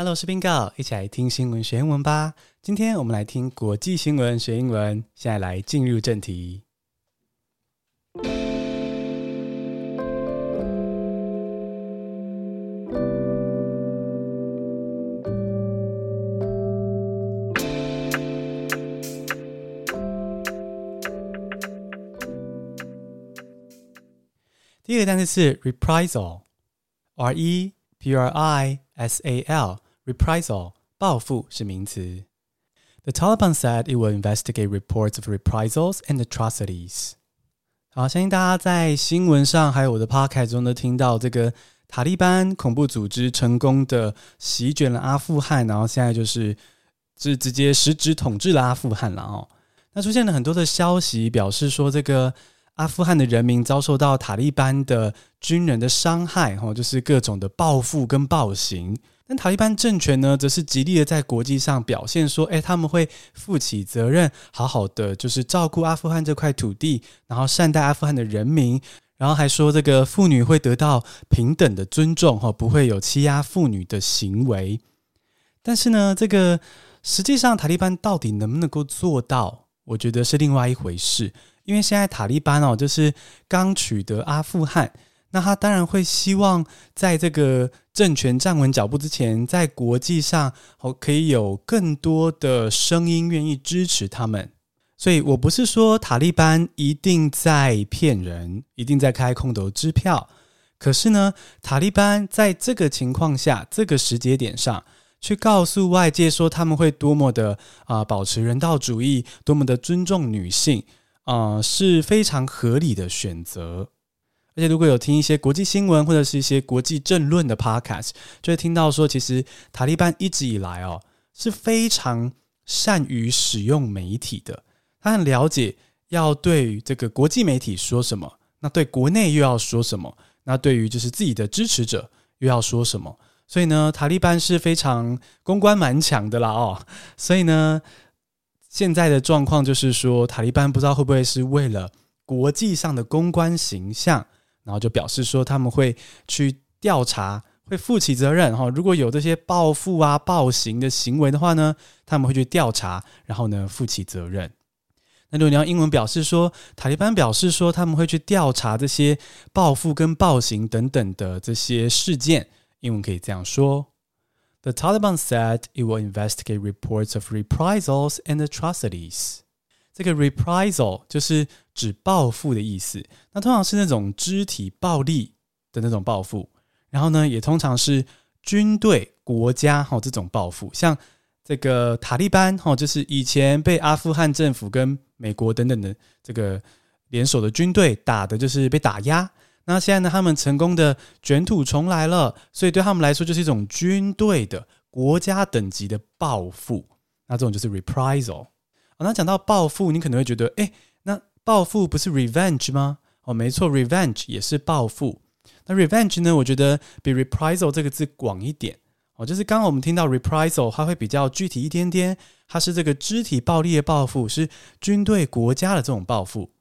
Hello，我是 Bingo，一起来听新闻学英文吧。今天我们来听国际新闻学英文。现在来进入正题。第一个单词是 reprisal，r e p r i s a l。Reprisal 报复是名词。The Taliban said it will investigate reports of reprisals and atrocities。好，相信大家在新闻上还有我的 podcast 中都听到这个塔利班恐怖组织成功的席卷了阿富汗，然后现在就是是直接实质统治了阿富汗了哦。那出现了很多的消息，表示说这个阿富汗的人民遭受到塔利班的军人的伤害，哦，就是各种的报复跟暴行。但塔利班政权呢，则是极力的在国际上表现说，哎，他们会负起责任，好好的就是照顾阿富汗这块土地，然后善待阿富汗的人民，然后还说这个妇女会得到平等的尊重，哈，不会有欺压妇女的行为。但是呢，这个实际上塔利班到底能不能够做到，我觉得是另外一回事。因为现在塔利班哦，就是刚取得阿富汗。那他当然会希望在这个政权站稳脚步之前，在国际上哦可以有更多的声音愿意支持他们。所以我不是说塔利班一定在骗人，一定在开空头支票。可是呢，塔利班在这个情况下，这个时节点上去告诉外界说他们会多么的啊、保持人道主义，多么的尊重女性啊、是非常合理的选择。而且，如果有听一些国际新闻或者是一些国际政论的 podcast，就会听到说，其实塔利班一直以来哦是非常善于使用媒体的。他很了解要对这个国际媒体说什么，那对国内又要说什么，那对于就是自己的支持者又要说什么。所以呢，塔利班是非常公关蛮强的啦哦。所以呢，现在的状况就是说，塔利班不知道会不会是为了国际上的公关形象。然后就表示说他们会去调查，会负起责任哈。如果有这些报复啊、暴行的行为的话呢，他们会去调查，然后呢负起责任。那如果你要英文表示说，塔利班表示说他们会去调查这些报复跟暴行等等的这些事件，英文可以这样说：The Taliban said it will investigate reports of reprisals and atrocities. 这个 reprisal 就是指报复的意思，那通常是那种肢体暴力的那种报复，然后呢，也通常是军队、国家哈这种报复，像这个塔利班哈，就是以前被阿富汗政府跟美国等等的这个联手的军队打的，就是被打压。那现在呢，他们成功的卷土重来了，所以对他们来说，就是一种军队的国家等级的报复。那这种就是 reprisal。哦、那讲到报复，你可能会觉得，哎，报复不是 revenge 吗？哦，没错，revenge 也是报复。那 revenge 呢？我觉得比 reprisal 这个字广一点。哦，就是刚刚我们听到 reprisal，它会比较具体一点点，它是这个肢体暴力的报复，是军队国家的这种报复。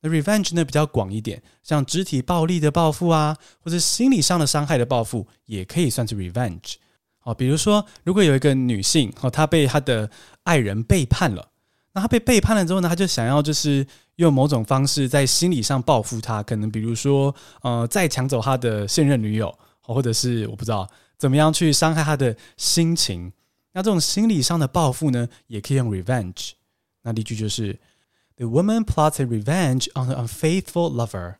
那 revenge 呢比较广一点，像肢体暴力的报复啊，或者心理上的伤害的报复，也可以算是 revenge。哦，比如说，如果有一个女性，哦，她被她的爱人背叛了。那他被背叛了之后呢，他就想要就是用某种方式在心理上报复他，可能比如说呃再抢走他的现任女友，或者是我不知道怎么样去伤害他的心情。那这种心理上的报复呢，也可以用 revenge。那例句就是 The woman plots a revenge on an unfaithful lover。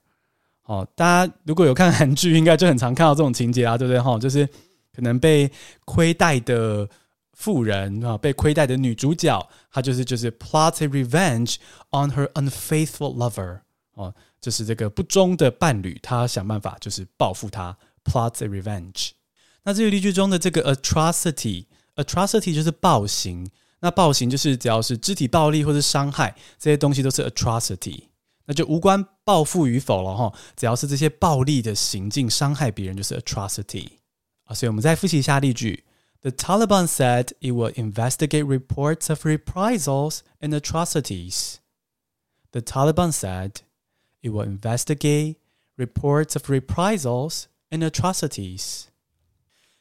哦，大家如果有看韩剧，应该就很常看到这种情节啊，对不对？哈，就是可能被亏待的。妇人啊，被亏待的女主角，她就是就是 plot a revenge on her unfaithful lover 哦，就是这个不忠的伴侣，她想办法就是报复他，plot a revenge。那这个例句中的这个 atrocity，atrocity 就是暴行，那暴行就是只要是肢体暴力或者伤害这些东西都是 atrocity，那就无关报复与否了哈，只要是这些暴力的行径伤害别人就是 atrocity 啊，所以我们再复习一下例句。The Taliban said it will investigate reports of reprisals and atrocities. The Taliban said it will investigate reports of reprisals and atrocities.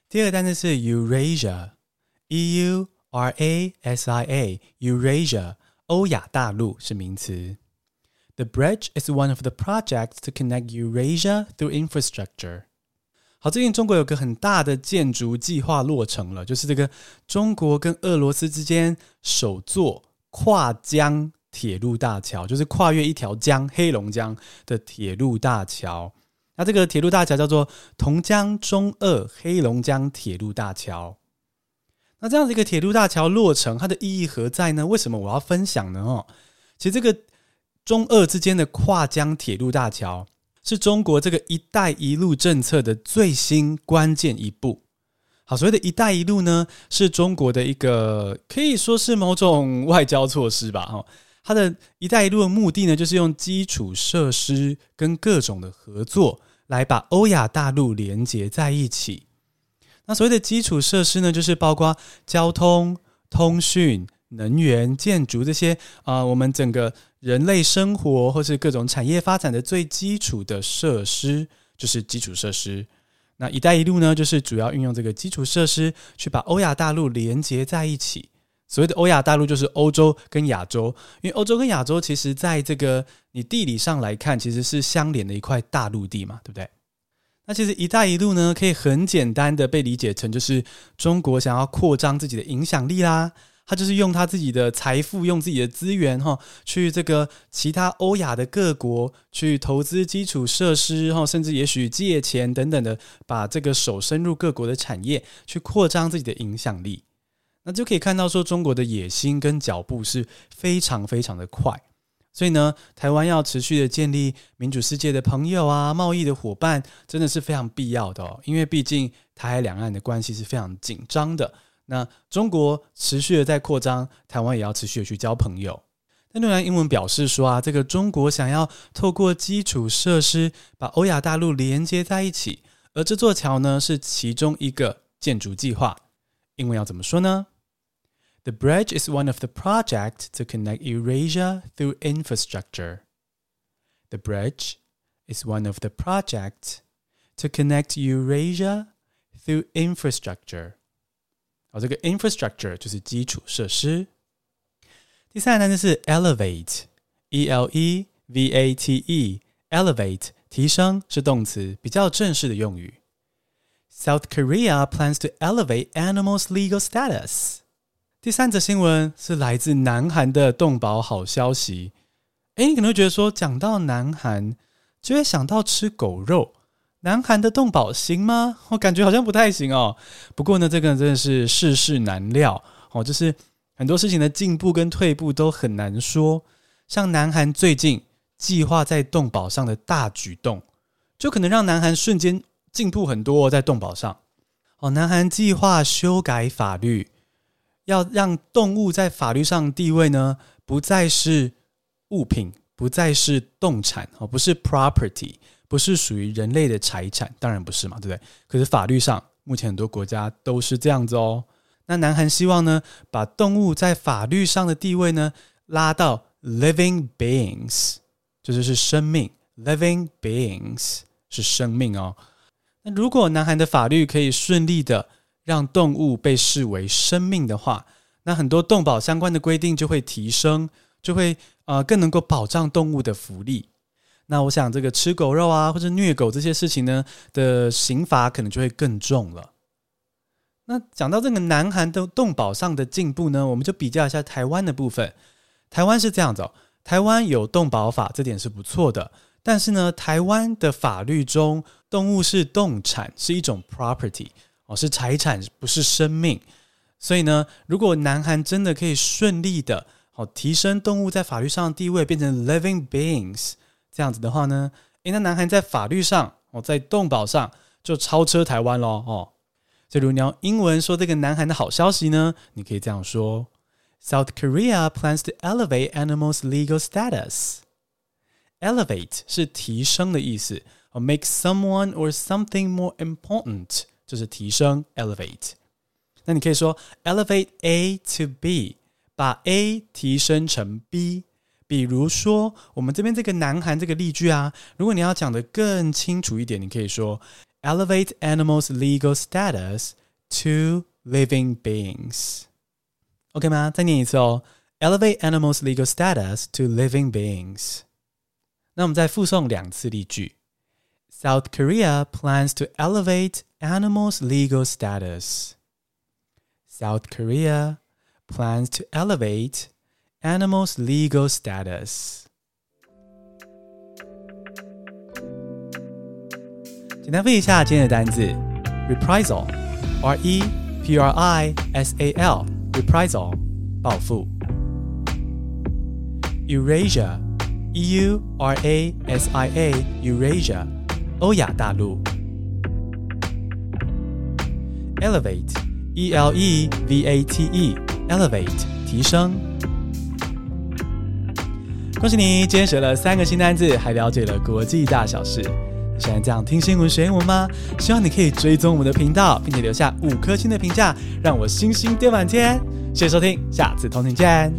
第二个单词是 Eurasia，E U R A S I A，Eurasia，欧亚大陆是名词。The bridge is one of the projects to connect Eurasia through infrastructure。 好，最近中国有个很大的建筑计划落成了，就是这个中国跟俄罗斯之间首座跨江铁路大桥，就是跨越一条江——黑龙江的铁路大桥。那这个铁路大桥叫做同江中俄黑龙江铁路大桥。那这样的一个铁路大桥落成，它的意义何在呢？为什么我要分享呢？哦，其实这个中俄之间的跨江铁路大桥，是中国这个“一带一路”政策的最新关键一步。好，所谓的一带一路呢，是中国的一个可以说是某种外交措施吧。哈。它的一带一路的目的呢，就是用基础设施跟各种的合作，来把欧亚大陆连接在一起。那所谓的基础设施呢，就是包括交通、通讯、能源、建筑这些啊、我们整个人类生活或是各种产业发展的最基础的设施，就是基础设施。那一带一路呢，就是主要运用这个基础设施去把欧亚大陆连接在一起。所谓的欧亚大陆就是欧洲跟亚洲，因为欧洲跟亚洲其实在这个你地理上来看，其实是相连的一块大陆地嘛，对不对？那其实“一带一路”呢，可以很简单的被理解成就是中国想要扩张自己的影响力啦，他就是用他自己的财富、用自己的资源哈，去这个其他欧亚的各国去投资基础设施哈，甚至也许借钱等等的，把这个手伸入各国的产业，去扩张自己的影响力。那就可以看到，说中国的野心跟脚步是非常非常的快，所以呢，台湾要持续的建立民主世界的朋友啊，贸易的伙伴，真的是非常必要的哦。因为毕竟台海两岸的关系是非常紧张的。那中国持续的在扩张，台湾也要持续的去交朋友。那诺兰英文表示说啊，这个中国想要透过基础设施把欧亚大陆连接在一起，而这座桥呢，是其中一个建筑计划。英文要怎么说呢？The bridge is one of the project to connect Eurasia through infrastructure. The bridge is one of the project to connect Eurasia through infrastructure. 好，这个 infrastructure 就是基础设施。第三个单词是 elevate，e l e v a t e，elevate 提升是动词，比较正式的用语。South Korea plans to elevate animals' legal status. 第三则新闻是来自南韩的动保好消息。诶，你可能会觉得说，讲到南韩，就会想到吃狗肉。南韩的动保行吗？我感觉好像不太行哦。不过呢，这个真的是世事难料哦，就是很多事情的进步跟退步都很难说。像南韩最近计划在动保上的大举动，就可能让南韩瞬间进步很多在动保上。哦，南韩计划修改法律。要让动物在法律上地位呢，不再是物品，不再是动产哦，不是 property，不是属于人类的财产，当然不是嘛，对不对？可是法律上，目前很多国家都是这样子哦。那南韩希望呢，把动物在法律上的地位呢，拉到 living beings，这就是生命，living beings 是生命哦。那如果南韩的法律可以顺利的。让动物被视为生命的话，那很多动保相关的规定就会提升，就会呃更能够保障动物的福利。那我想这个吃狗肉啊或者虐狗这些事情呢的刑罚可能就会更重了。那讲到这个南韩的动保上的进步呢，我们就比较一下台湾的部分。台湾是这样子哦，台湾有动保法，这点是不错的。但是呢，台湾的法律中，动物是动产，是一种 property。哦，是财产，不是生命。所以呢，如果南韩真的可以顺利的，哦，提升动物在法律上的地位，变成 living beings 这样子的话呢，诶，那南韩在法律上，哦，在动保上就超车台湾喽，哦。所以如果你要英文说这个南韩的好消息呢，你可以这样说：South Korea plans to elevate animals' legal status. Elevate 是提升的意思，哦，make someone or something more important。就是提升 elevate，那你可以说 elevate A to B，把 A 提升成 B。比如说我们这边这个南韩这个例句啊，如果你要讲得更清楚一点，你可以说 elevate animals legal status to living beings。OK 吗？再念一次哦。Elevate animals' legal status to living beings。那我们再复诵两次例句。South Korea plans to elevate animals' legal status. South Korea plans to elevate animals' legal status. 简单背一下今天的单字：reprisal，r e p r i s a l，reprisal，报复；Eurasia，e u r a s i a，Eurasia，欧亚大陆；Elevate，e l e v a t e，Elevate，提升。 恭喜你，今天学了三个新单字，还了解了国际大小事。喜欢这样听新闻学英文吗？希望你可以追踪我们的频道，并且留下五颗星的评价，让我星星堆满天。谢谢收听，下次同频见。